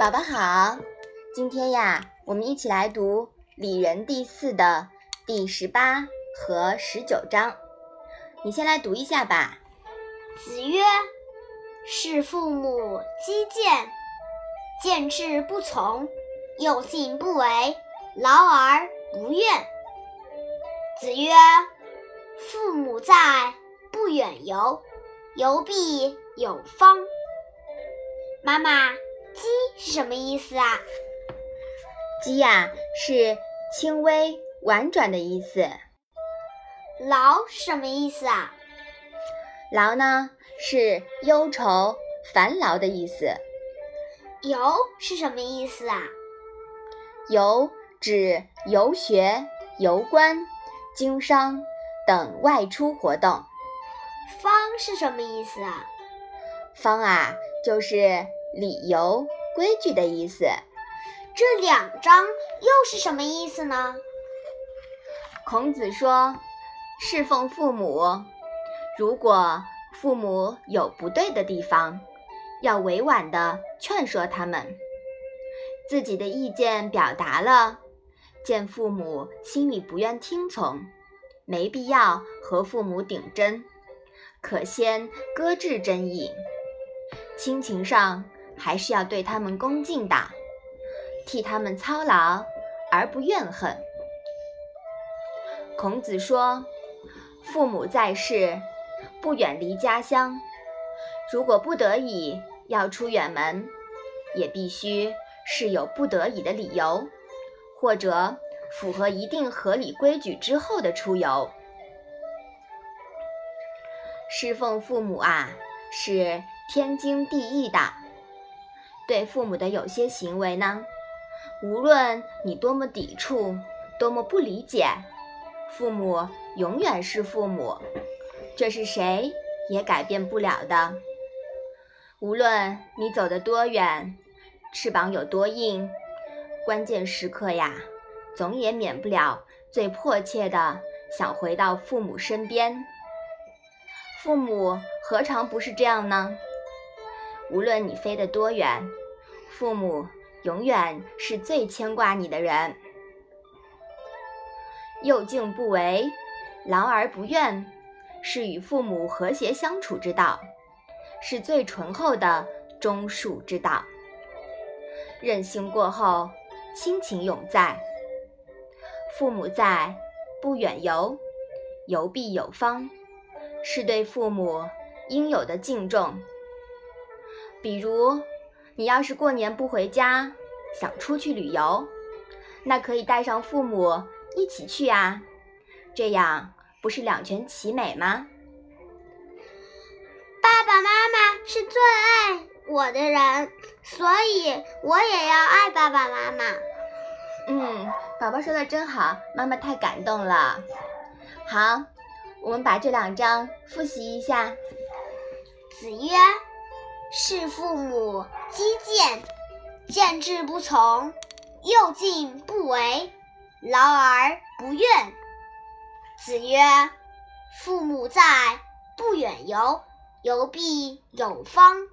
宝宝好，今天呀，我们一起来读《礼仁》第四的第十八和十九章。你先来读一下吧。子曰：“事父母积谏，见志不从，又敬不为，劳而不怨。”子曰：“父母在，不远游，游必有方。”妈妈，积是什么意思啊？积呀，是轻微婉转的意思。劳是什么意思啊？劳呢，是忧愁、烦劳的意思。游是什么意思啊？游指游学、游观。经商等外出活动，方是什么意思啊？方啊，就是理由、规矩的意思。这两章又是什么意思呢？孔子说：“侍奉父母，如果父母有不对的地方，要委婉的劝说他们。自己的意见表达了。”见父母心里不愿听从，没必要和父母顶针，可先搁置争议。亲情上还是要对他们恭敬的，替他们操劳而不怨恨。孔子说：“父母在世，不远离家乡，如果不得已要出远门，也必须是有不得已的理由。”或者符合一定合理规矩之后的出游，侍奉父母啊是天经地义的。对父母的有些行为呢，无论你多么抵触、多么不理解，父母永远是父母，这是谁也改变不了的。无论你走得多远，翅膀有多硬。关键时刻呀，总也免不了最迫切的想回到父母身边。父母何尝不是这样呢？无论你飞得多远，父母永远是最牵挂你的人。幼敬不为，劳而不怨，是与父母和谐相处之道，是最醇厚的忠恕之道。任性过后。亲情永在，父母在，不远游，游必有方，是对父母应有的敬重。比如，你要是过年不回家，想出去旅游，那可以带上父母一起去啊，这样不是两全其美吗？爸爸妈妈是最爱。我的人，所以我也要爱爸爸妈妈。嗯，宝宝说的真好，妈妈太感动了。好，我们把这两章复习一下。子曰：“事父母积谏，见志不从，又敬不为，劳而不怨。”子曰：“父母在，不远游，游必有方。”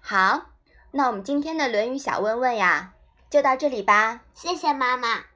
好，那我们今天的《论语》小问问呀，就到这里吧。谢谢妈妈。